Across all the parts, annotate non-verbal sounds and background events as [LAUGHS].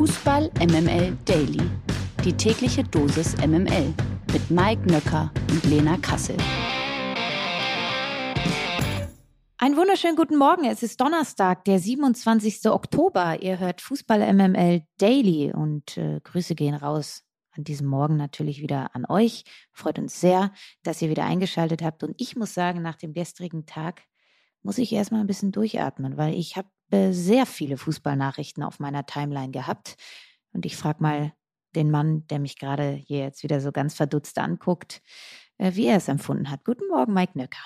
Fußball MML Daily. Die tägliche Dosis MML mit Mike Nöcker und Lena Kassel. Einen wunderschönen guten Morgen. Es ist Donnerstag, der 27. Oktober. Ihr hört Fußball MML Daily und äh, Grüße gehen raus an diesem Morgen natürlich wieder an euch. Freut uns sehr, dass ihr wieder eingeschaltet habt. Und ich muss sagen, nach dem gestrigen Tag muss ich erstmal ein bisschen durchatmen, weil ich habe äh, sehr viele Fußballnachrichten auf meiner Timeline gehabt. Und ich frage mal den Mann, der mich gerade hier jetzt wieder so ganz verdutzt anguckt, äh, wie er es empfunden hat. Guten Morgen, Mike Nöcker.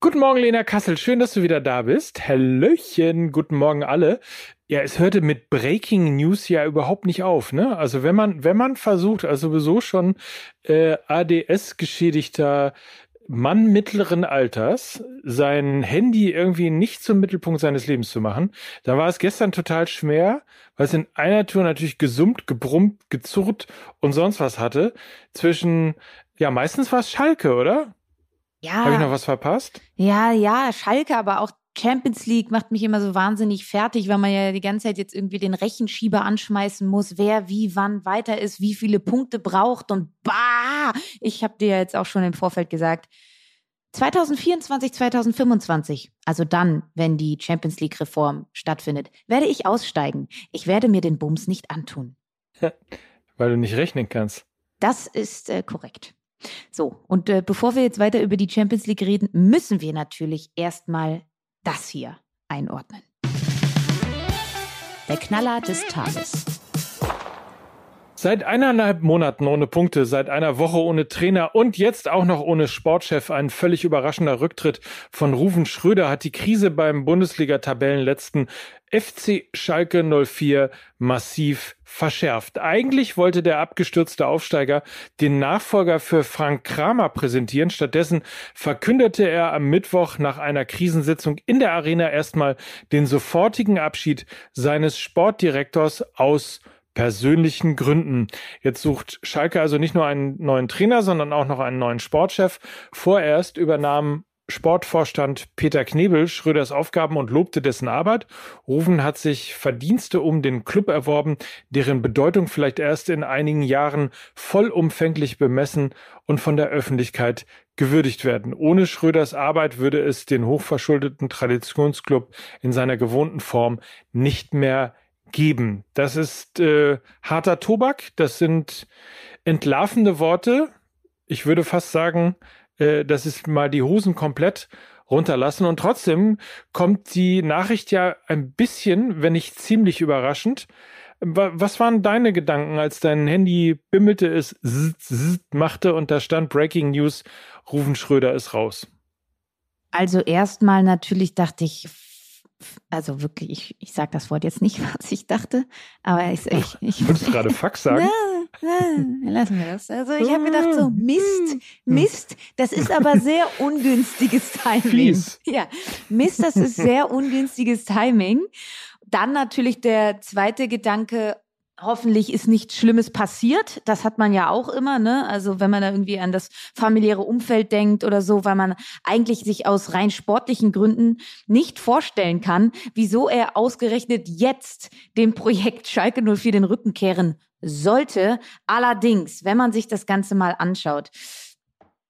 Guten Morgen, Lena Kassel. Schön, dass du wieder da bist. Hallöchen. Guten Morgen alle. Ja, es hörte mit Breaking News ja überhaupt nicht auf, ne? Also wenn man, wenn man versucht, also sowieso schon äh, ADS-geschädigter Mann mittleren Alters sein Handy irgendwie nicht zum Mittelpunkt seines Lebens zu machen. Da war es gestern total schwer, weil es in einer Tour natürlich gesummt, gebrummt, gezurrt und sonst was hatte. Zwischen, ja, meistens war es Schalke, oder? Ja. Habe ich noch was verpasst? Ja, ja, Schalke, aber auch Champions League macht mich immer so wahnsinnig fertig, weil man ja die ganze Zeit jetzt irgendwie den Rechenschieber anschmeißen muss, wer wie wann weiter ist, wie viele Punkte braucht und bah! Ich habe dir jetzt auch schon im Vorfeld gesagt, 2024, 2025, also dann, wenn die Champions League Reform stattfindet, werde ich aussteigen. Ich werde mir den Bums nicht antun. [LAUGHS] Weil du nicht rechnen kannst. Das ist äh, korrekt. So, und äh, bevor wir jetzt weiter über die Champions League reden, müssen wir natürlich erstmal das hier einordnen. Der Knaller des Tages. Seit eineinhalb Monaten ohne Punkte, seit einer Woche ohne Trainer und jetzt auch noch ohne Sportchef ein völlig überraschender Rücktritt von Ruven Schröder hat die Krise beim Bundesliga-Tabellenletzten FC Schalke 04 massiv verschärft. Eigentlich wollte der abgestürzte Aufsteiger den Nachfolger für Frank Kramer präsentieren. Stattdessen verkündete er am Mittwoch nach einer Krisensitzung in der Arena erstmal den sofortigen Abschied seines Sportdirektors aus persönlichen Gründen. Jetzt sucht Schalke also nicht nur einen neuen Trainer, sondern auch noch einen neuen Sportchef. Vorerst übernahm Sportvorstand Peter Knebel Schröders Aufgaben und lobte dessen Arbeit. Rufen hat sich Verdienste um den Club erworben, deren Bedeutung vielleicht erst in einigen Jahren vollumfänglich bemessen und von der Öffentlichkeit gewürdigt werden. Ohne Schröders Arbeit würde es den hochverschuldeten Traditionsclub in seiner gewohnten Form nicht mehr geben. Das ist äh, harter Tobak, das sind entlarvende Worte. Ich würde fast sagen, äh, das ist mal die Hosen komplett runterlassen. Und trotzdem kommt die Nachricht ja ein bisschen, wenn nicht ziemlich überraschend. Was waren deine Gedanken, als dein Handy bimmelte, es zzz, zzz machte und da stand Breaking News, Rufen Schröder ist raus? Also erstmal natürlich dachte ich, also wirklich, ich, ich sage das Wort jetzt nicht, [LAUGHS] was ich dachte, aber ich, ich, ich Wolltest du gerade Fax sagen? Na, na, lassen wir das. Also ich habe gedacht so, [LAUGHS] Mist, hm. Mist, das ist aber sehr [LAUGHS] ungünstiges Timing. Fies. Ja, Mist, das ist sehr ungünstiges Timing. Dann natürlich der zweite Gedanke, Hoffentlich ist nichts Schlimmes passiert. Das hat man ja auch immer, ne? Also wenn man da irgendwie an das familiäre Umfeld denkt oder so, weil man eigentlich sich aus rein sportlichen Gründen nicht vorstellen kann, wieso er ausgerechnet jetzt dem Projekt Schalke 04 den Rücken kehren sollte. Allerdings, wenn man sich das Ganze mal anschaut,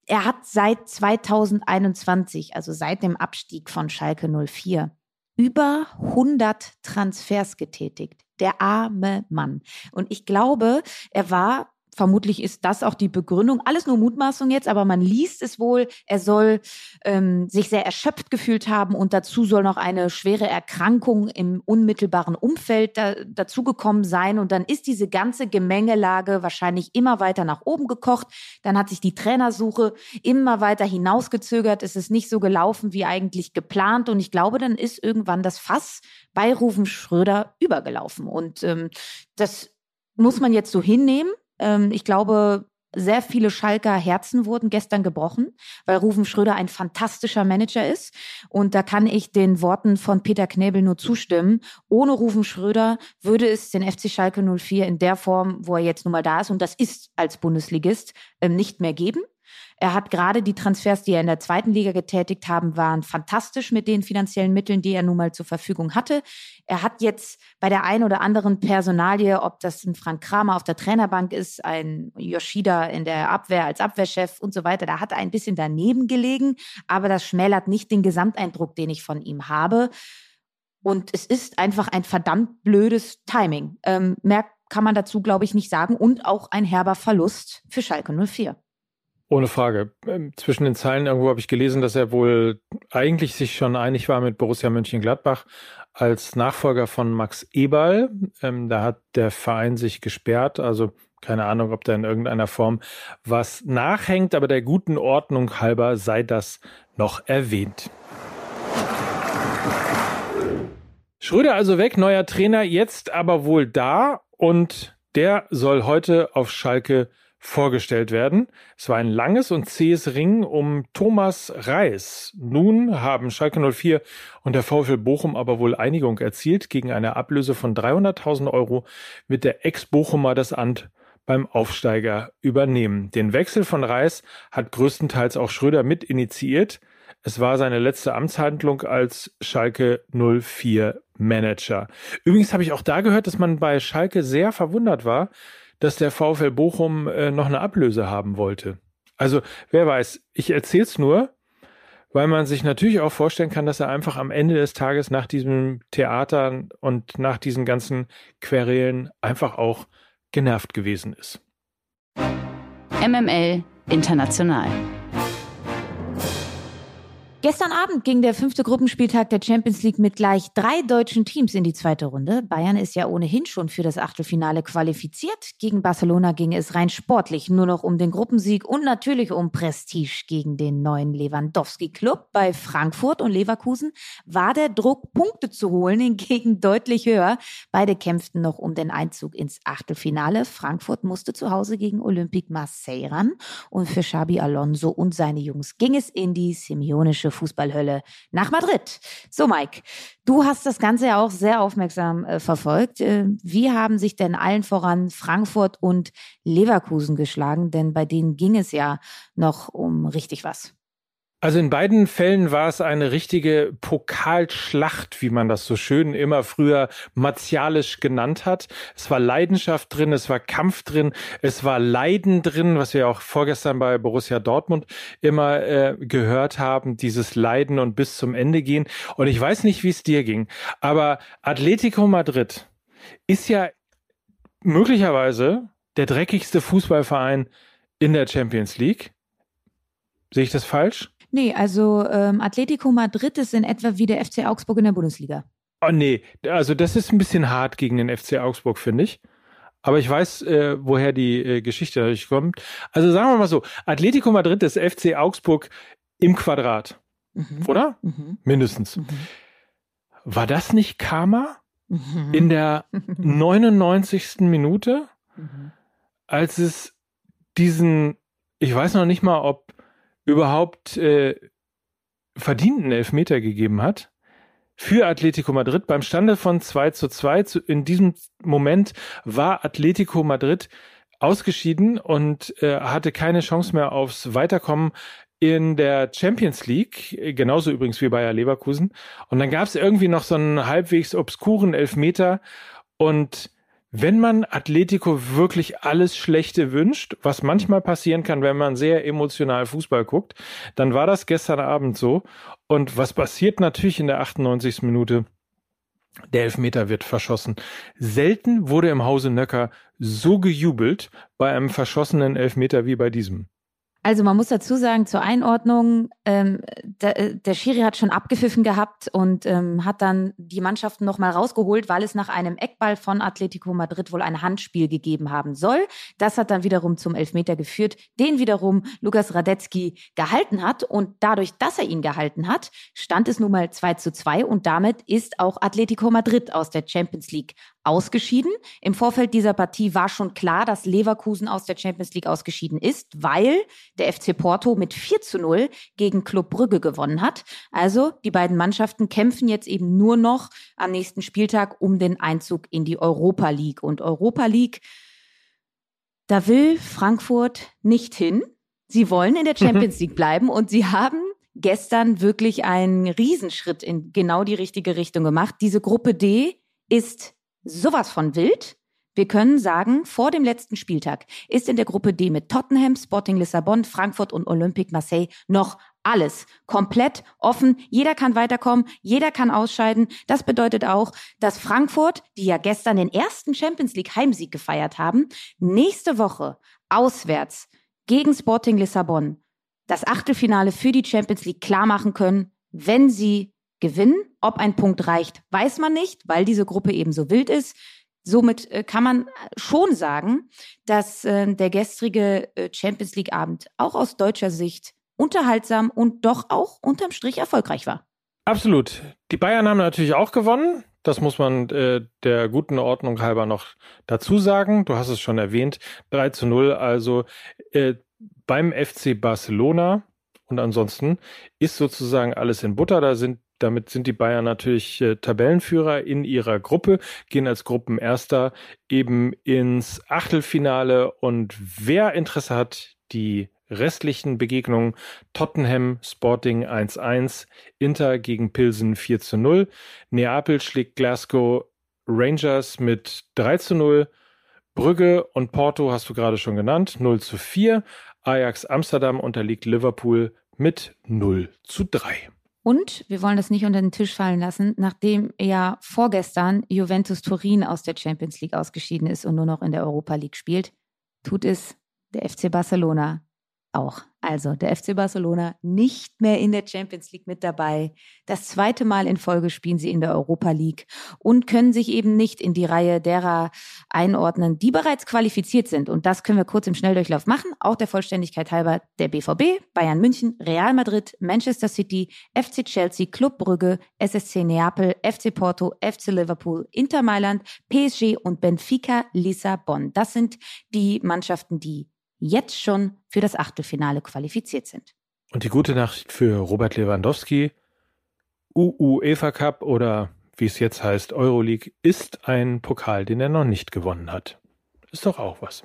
er hat seit 2021, also seit dem Abstieg von Schalke 04, über 100 Transfers getätigt. Der arme Mann. Und ich glaube, er war Vermutlich ist das auch die Begründung. Alles nur Mutmaßung jetzt, aber man liest es wohl. Er soll ähm, sich sehr erschöpft gefühlt haben und dazu soll noch eine schwere Erkrankung im unmittelbaren Umfeld da, dazugekommen sein. Und dann ist diese ganze Gemengelage wahrscheinlich immer weiter nach oben gekocht. Dann hat sich die Trainersuche immer weiter hinausgezögert. Es ist nicht so gelaufen wie eigentlich geplant. Und ich glaube, dann ist irgendwann das Fass bei Rufen Schröder übergelaufen. Und ähm, das muss man jetzt so hinnehmen. Ähm, ich glaube, sehr viele Schalker Herzen wurden gestern gebrochen, weil Rufen Schröder ein fantastischer Manager ist. Und da kann ich den Worten von Peter Knebel nur zustimmen. Ohne Rufen Schröder würde es den FC Schalke 04 in der Form, wo er jetzt nun mal da ist, und das ist als Bundesligist, ähm, nicht mehr geben. Er hat gerade die Transfers, die er in der zweiten Liga getätigt haben, waren fantastisch mit den finanziellen Mitteln, die er nun mal zur Verfügung hatte. Er hat jetzt bei der einen oder anderen Personalie, ob das ein Frank Kramer auf der Trainerbank ist, ein Yoshida in der Abwehr als Abwehrchef und so weiter, da hat er ein bisschen daneben gelegen, aber das schmälert nicht den Gesamteindruck, den ich von ihm habe. Und es ist einfach ein verdammt blödes Timing. Ähm, mehr kann man dazu, glaube ich, nicht sagen. Und auch ein herber Verlust für Schalke 04. Ohne Frage. Ähm, zwischen den Zeilen irgendwo habe ich gelesen, dass er wohl eigentlich sich schon einig war mit Borussia Mönchengladbach als Nachfolger von Max Eberl. Ähm, da hat der Verein sich gesperrt. Also keine Ahnung, ob da in irgendeiner Form was nachhängt, aber der guten Ordnung halber sei das noch erwähnt. Schröder also weg, neuer Trainer, jetzt aber wohl da und der soll heute auf Schalke vorgestellt werden. Es war ein langes und zähes Ringen um Thomas Reis. Nun haben Schalke 04 und der VfL Bochum aber wohl Einigung erzielt. Gegen eine Ablöse von 300.000 Euro wird der Ex-Bochumer das Amt beim Aufsteiger übernehmen. Den Wechsel von Reis hat größtenteils auch Schröder mit initiiert. Es war seine letzte Amtshandlung als Schalke 04 Manager. Übrigens habe ich auch da gehört, dass man bei Schalke sehr verwundert war, dass der VfL Bochum äh, noch eine Ablöse haben wollte. Also, wer weiß, ich erzähl's nur, weil man sich natürlich auch vorstellen kann, dass er einfach am Ende des Tages nach diesem Theater und nach diesen ganzen Querelen einfach auch genervt gewesen ist. MML International. Gestern Abend ging der fünfte Gruppenspieltag der Champions League mit gleich drei deutschen Teams in die zweite Runde. Bayern ist ja ohnehin schon für das Achtelfinale qualifiziert. Gegen Barcelona ging es rein sportlich nur noch um den Gruppensieg und natürlich um Prestige gegen den neuen Lewandowski-Club. Bei Frankfurt und Leverkusen war der Druck, Punkte zu holen, hingegen deutlich höher. Beide kämpften noch um den Einzug ins Achtelfinale. Frankfurt musste zu Hause gegen Olympique Marseille ran. Und für Xabi Alonso und seine Jungs ging es in die semionische deutsche Fußballhölle nach Madrid. So, Mike, du hast das Ganze ja auch sehr aufmerksam äh, verfolgt. Äh, wie haben sich denn allen voran Frankfurt und Leverkusen geschlagen? Denn bei denen ging es ja noch um richtig was. Also in beiden Fällen war es eine richtige Pokalschlacht, wie man das so schön immer früher martialisch genannt hat. Es war Leidenschaft drin, es war Kampf drin, es war Leiden drin, was wir auch vorgestern bei Borussia Dortmund immer äh, gehört haben, dieses Leiden und bis zum Ende gehen. Und ich weiß nicht, wie es dir ging, aber Atletico Madrid ist ja möglicherweise der dreckigste Fußballverein in der Champions League. Sehe ich das falsch? Nee, also ähm, Atletico Madrid ist in etwa wie der FC Augsburg in der Bundesliga. Oh nee, also das ist ein bisschen hart gegen den FC Augsburg, finde ich. Aber ich weiß, äh, woher die äh, Geschichte dadurch kommt. Also sagen wir mal so, Atletico Madrid ist FC Augsburg im Quadrat. Mhm. Oder? Mhm. Mindestens. Mhm. War das nicht Karma? Mhm. In der [LAUGHS] 99. Minute, mhm. als es diesen, ich weiß noch nicht mal, ob überhaupt äh, verdienten Elfmeter gegeben hat für Atletico Madrid. Beim Stande von 2 zu 2 in diesem Moment war Atletico Madrid ausgeschieden und äh, hatte keine Chance mehr aufs Weiterkommen in der Champions League, genauso übrigens wie Bayer Leverkusen. Und dann gab es irgendwie noch so einen halbwegs obskuren Elfmeter und wenn man Atletico wirklich alles Schlechte wünscht, was manchmal passieren kann, wenn man sehr emotional Fußball guckt, dann war das gestern Abend so. Und was passiert natürlich in der 98. Minute? Der Elfmeter wird verschossen. Selten wurde im Hause Nöcker so gejubelt bei einem verschossenen Elfmeter wie bei diesem. Also man muss dazu sagen, zur Einordnung, ähm, der, der Schiri hat schon abgepfiffen gehabt und ähm, hat dann die Mannschaften nochmal rausgeholt, weil es nach einem Eckball von Atletico Madrid wohl ein Handspiel gegeben haben soll. Das hat dann wiederum zum Elfmeter geführt, den wiederum Lukas Radetzky gehalten hat. Und dadurch, dass er ihn gehalten hat, stand es nun mal 2 zu 2 und damit ist auch Atletico Madrid aus der Champions League ausgeschieden. Im Vorfeld dieser Partie war schon klar, dass Leverkusen aus der Champions League ausgeschieden ist, weil der FC Porto mit 4 zu 0 gegen Club Brügge gewonnen hat. Also die beiden Mannschaften kämpfen jetzt eben nur noch am nächsten Spieltag um den Einzug in die Europa League. Und Europa League, da will Frankfurt nicht hin. Sie wollen in der [LAUGHS] Champions League bleiben und sie haben gestern wirklich einen Riesenschritt in genau die richtige Richtung gemacht. Diese Gruppe D ist sowas von wild. Wir können sagen, vor dem letzten Spieltag ist in der Gruppe D mit Tottenham, Sporting Lissabon, Frankfurt und Olympique Marseille noch alles komplett offen. Jeder kann weiterkommen, jeder kann ausscheiden. Das bedeutet auch, dass Frankfurt, die ja gestern den ersten Champions League Heimsieg gefeiert haben, nächste Woche auswärts gegen Sporting Lissabon das Achtelfinale für die Champions League klar machen können, wenn sie gewinnen. Ob ein Punkt reicht, weiß man nicht, weil diese Gruppe eben so wild ist. Somit äh, kann man schon sagen, dass äh, der gestrige äh, Champions League Abend auch aus deutscher Sicht unterhaltsam und doch auch unterm Strich erfolgreich war. Absolut. Die Bayern haben natürlich auch gewonnen. Das muss man äh, der guten Ordnung halber noch dazu sagen. Du hast es schon erwähnt. 3 zu 0. Also äh, beim FC Barcelona. Und ansonsten ist sozusagen alles in Butter. Da sind damit sind die Bayern natürlich äh, Tabellenführer in ihrer Gruppe, gehen als Gruppenerster eben ins Achtelfinale. Und wer Interesse hat, die restlichen Begegnungen Tottenham Sporting 1-1, Inter gegen Pilsen 4 0, Neapel schlägt Glasgow Rangers mit 3 0, Brügge und Porto hast du gerade schon genannt, 0 4, Ajax Amsterdam unterliegt Liverpool mit 0 zu 3. Und wir wollen das nicht unter den Tisch fallen lassen, nachdem ja vorgestern Juventus Turin aus der Champions League ausgeschieden ist und nur noch in der Europa League spielt, tut es der FC Barcelona auch. Also der FC Barcelona nicht mehr in der Champions League mit dabei. Das zweite Mal in Folge spielen sie in der Europa League und können sich eben nicht in die Reihe derer einordnen, die bereits qualifiziert sind. Und das können wir kurz im Schnelldurchlauf machen. Auch der Vollständigkeit halber der BVB, Bayern München, Real Madrid, Manchester City, FC Chelsea, Club Brügge, SSC Neapel, FC Porto, FC Liverpool, Inter Mailand, PSG und Benfica Lissabon. Das sind die Mannschaften, die jetzt schon für das Achtelfinale qualifiziert sind. Und die gute Nachricht für Robert Lewandowski, UEFA Cup oder wie es jetzt heißt, Euroleague, ist ein Pokal, den er noch nicht gewonnen hat. Ist doch auch was.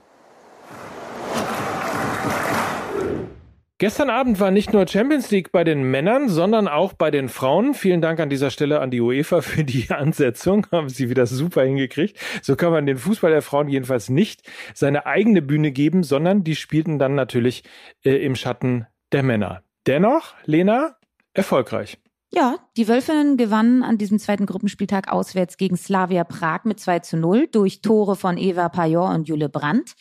Gestern Abend war nicht nur Champions League bei den Männern, sondern auch bei den Frauen. Vielen Dank an dieser Stelle an die UEFA für die [LAUGHS] Ansetzung. Haben sie wieder super hingekriegt. So kann man den Fußball der Frauen jedenfalls nicht seine eigene Bühne geben, sondern die spielten dann natürlich äh, im Schatten der Männer. Dennoch, Lena, erfolgreich. Ja, die Wölfinnen gewannen an diesem zweiten Gruppenspieltag auswärts gegen Slavia Prag mit 2 zu 0 durch Tore von Eva Pajor und Jule Brandt.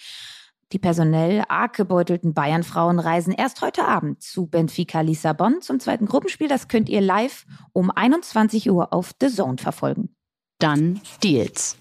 Die personell arg gebeutelten Bayern-Frauen reisen erst heute Abend zu Benfica Lissabon zum zweiten Gruppenspiel. Das könnt ihr live um 21 Uhr auf The Zone verfolgen. Dann Deals.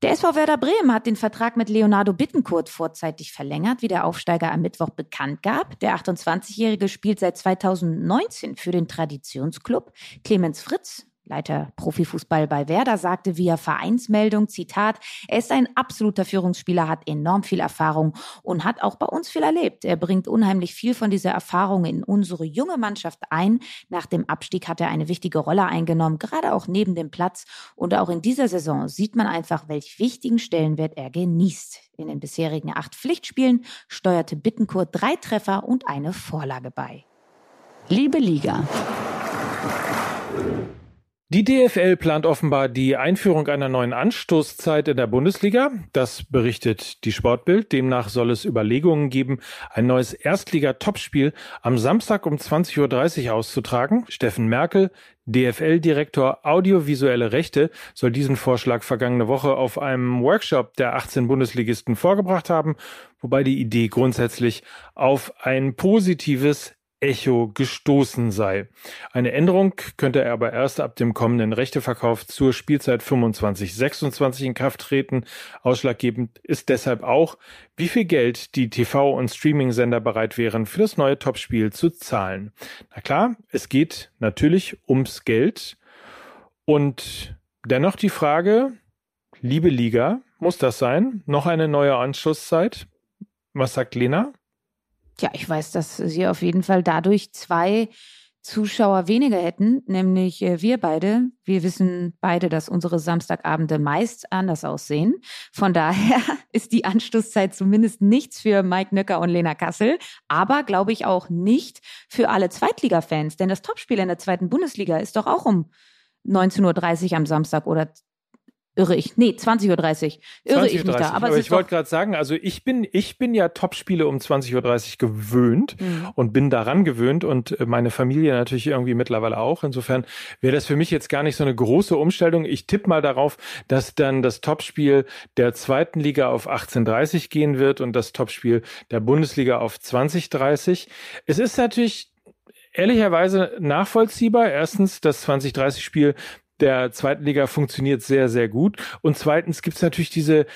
Der SV Werder Bremen hat den Vertrag mit Leonardo Bittencourt vorzeitig verlängert, wie der Aufsteiger am Mittwoch bekannt gab. Der 28-Jährige spielt seit 2019 für den Traditionsclub. Clemens Fritz Leiter Profifußball bei Werder, sagte via Vereinsmeldung, Zitat, er ist ein absoluter Führungsspieler, hat enorm viel Erfahrung und hat auch bei uns viel erlebt. Er bringt unheimlich viel von dieser Erfahrung in unsere junge Mannschaft ein. Nach dem Abstieg hat er eine wichtige Rolle eingenommen, gerade auch neben dem Platz. Und auch in dieser Saison sieht man einfach, welch wichtigen Stellenwert er genießt. In den bisherigen acht Pflichtspielen steuerte Bittencourt drei Treffer und eine Vorlage bei. Liebe Liga. Die DFL plant offenbar die Einführung einer neuen Anstoßzeit in der Bundesliga. Das berichtet die Sportbild. Demnach soll es Überlegungen geben, ein neues Erstliga-Topspiel am Samstag um 20.30 Uhr auszutragen. Steffen Merkel, DFL-Direktor Audiovisuelle Rechte, soll diesen Vorschlag vergangene Woche auf einem Workshop der 18 Bundesligisten vorgebracht haben, wobei die Idee grundsätzlich auf ein positives Echo gestoßen sei. Eine Änderung könnte er aber erst ab dem kommenden Rechteverkauf zur Spielzeit 25-26 in Kraft treten. Ausschlaggebend ist deshalb auch, wie viel Geld die TV- und Streaming-Sender bereit wären, für das neue Topspiel zu zahlen. Na klar, es geht natürlich ums Geld. Und dennoch die Frage, liebe Liga, muss das sein? Noch eine neue Anschlusszeit? Was sagt Lena? Ja, ich weiß, dass sie auf jeden Fall dadurch zwei Zuschauer weniger hätten, nämlich äh, wir beide. Wir wissen beide, dass unsere Samstagabende meist anders aussehen. Von daher [LAUGHS] ist die Anstoßzeit zumindest nichts für Mike Nöcker und Lena Kassel, aber glaube ich auch nicht für alle Zweitliga-Fans, denn das Topspiel in der zweiten Bundesliga ist doch auch um 19.30 Uhr am Samstag oder irre ich. Nee, 20.30 Uhr. Irre 20 ich mich da. Aber, aber ich wollte gerade sagen, also ich bin, ich bin ja Topspiele um 20.30 Uhr gewöhnt mhm. und bin daran gewöhnt und äh, meine Familie natürlich irgendwie mittlerweile auch. Insofern wäre das für mich jetzt gar nicht so eine große Umstellung. Ich tippe mal darauf, dass dann das Topspiel der zweiten Liga auf 18.30 gehen wird und das Topspiel der Bundesliga auf 20.30. Es ist natürlich ehrlicherweise nachvollziehbar. Erstens, das 2030-Spiel der zweiten Liga funktioniert sehr, sehr gut. Und zweitens gibt's natürlich diese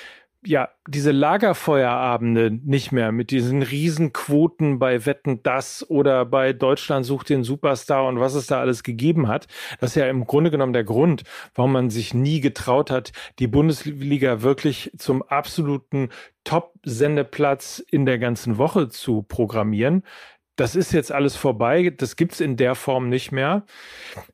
ja, diese Lagerfeuerabende nicht mehr mit diesen Riesenquoten bei Wetten das oder bei Deutschland sucht den Superstar und was es da alles gegeben hat. Das ist ja im Grunde genommen der Grund, warum man sich nie getraut hat, die Bundesliga wirklich zum absoluten Top-Sendeplatz in der ganzen Woche zu programmieren das ist jetzt alles vorbei, das gibt's in der Form nicht mehr.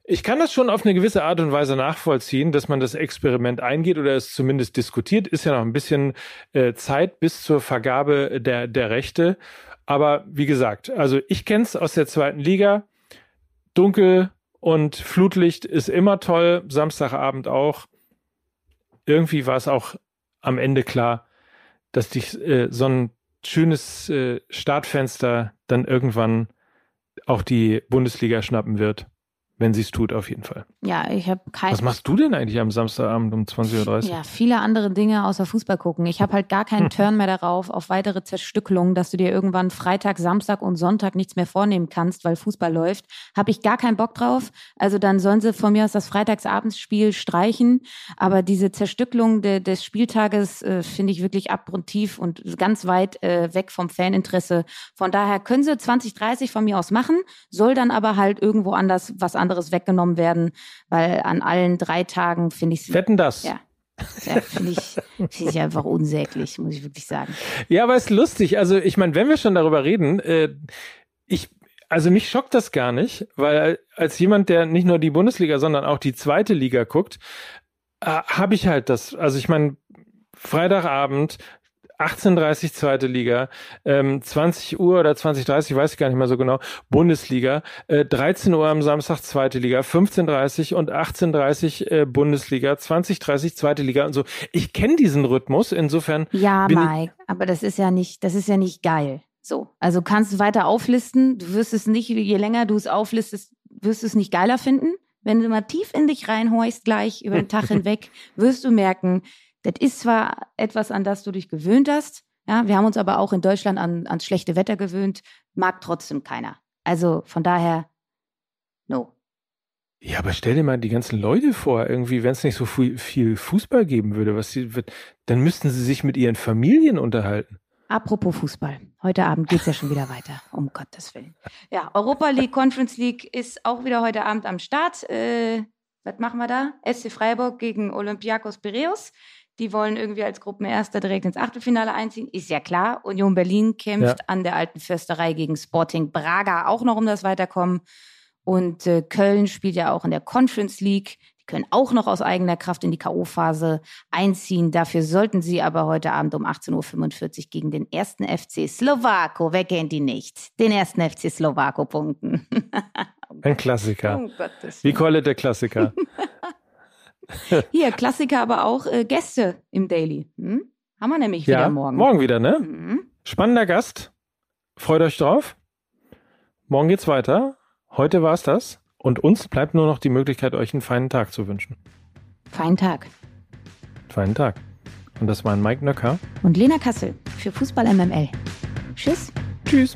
Ich kann das schon auf eine gewisse Art und Weise nachvollziehen, dass man das Experiment eingeht oder es zumindest diskutiert. Ist ja noch ein bisschen äh, Zeit bis zur Vergabe der, der Rechte. Aber wie gesagt, also ich kenne es aus der zweiten Liga. Dunkel und Flutlicht ist immer toll, Samstagabend auch. Irgendwie war es auch am Ende klar, dass die äh, Sonnen schönes äh, Startfenster dann irgendwann auch die Bundesliga schnappen wird wenn sie es tut, auf jeden Fall. Ja, ich habe kein. Was machst du denn eigentlich am Samstagabend um 20.30 Uhr? Ja, viele andere Dinge außer Fußball gucken. Ich habe halt gar keinen hm. Turn mehr darauf, auf weitere Zerstückelungen, dass du dir irgendwann Freitag, Samstag und Sonntag nichts mehr vornehmen kannst, weil Fußball läuft. Habe ich gar keinen Bock drauf. Also dann sollen sie von mir aus das Freitagsabendsspiel streichen. Aber diese Zerstückelung de, des Spieltages äh, finde ich wirklich abgrundtief und ganz weit äh, weg vom Faninteresse. Von daher können sie 2030 von mir aus machen, soll dann aber halt irgendwo anders was anderes anderes weggenommen werden, weil an allen drei Tagen finde ich es. Wetten das? Ja. Ja, finde ich, find ich einfach unsäglich, muss ich wirklich sagen. Ja, aber es ist lustig. Also, ich meine, wenn wir schon darüber reden, äh, ich, also mich schockt das gar nicht, weil als jemand, der nicht nur die Bundesliga, sondern auch die zweite Liga guckt, äh, habe ich halt das. Also ich meine, Freitagabend 18.30 zweite Liga, ähm, 20 Uhr oder 20.30 weiß ich gar nicht mehr so genau, Bundesliga, äh, 13 Uhr am Samstag zweite Liga, 15.30 und 18.30 äh, Bundesliga, 20.30 zweite Liga und so. Ich kenne diesen Rhythmus, insofern. Ja, Mike, aber das ist ja nicht, das ist ja nicht geil. So, also kannst du weiter auflisten, du wirst es nicht, je länger du es auflistest, wirst du es nicht geiler finden. Wenn du mal tief in dich reinhorchst gleich über den Tag [LAUGHS] hinweg, wirst du merken, das ist zwar etwas, an das du dich gewöhnt hast, ja, wir haben uns aber auch in Deutschland an, ans schlechte Wetter gewöhnt, mag trotzdem keiner. Also von daher, no. Ja, aber stell dir mal die ganzen Leute vor, irgendwie, wenn es nicht so viel, Fußball geben würde, was sie, dann müssten sie sich mit ihren Familien unterhalten. Apropos Fußball. Heute Abend geht's ja schon wieder weiter, [LAUGHS] um Gottes Willen. Ja, Europa League, Conference League ist auch wieder heute Abend am Start. Äh, was machen wir da? SC Freiburg gegen Olympiakos Piraeus. Die wollen irgendwie als Gruppenerster direkt ins Achtelfinale einziehen. Ist ja klar. Union Berlin kämpft ja. an der alten Fürsterei gegen Sporting Braga auch noch um das Weiterkommen. Und äh, Köln spielt ja auch in der Conference League. Die können auch noch aus eigener Kraft in die K.O.-Phase einziehen. Dafür sollten sie aber heute Abend um 18.45 Uhr gegen den ersten FC Slowako, wer kennt die nicht, den ersten FC Slowako punkten. Ein Klassiker. Oh, Wie Kolle der Klassiker. [LAUGHS] [LAUGHS] Hier, Klassiker, aber auch äh, Gäste im Daily. Hm? Haben wir nämlich ja, wieder morgen. Morgen wieder, ne? Mhm. Spannender Gast. Freut euch drauf. Morgen geht's weiter. Heute war's das. Und uns bleibt nur noch die Möglichkeit, euch einen feinen Tag zu wünschen. Feinen Tag. Feinen Tag. Und das waren Mike Nöcker. Und Lena Kassel für Fußball MML. Tschüss. Tschüss.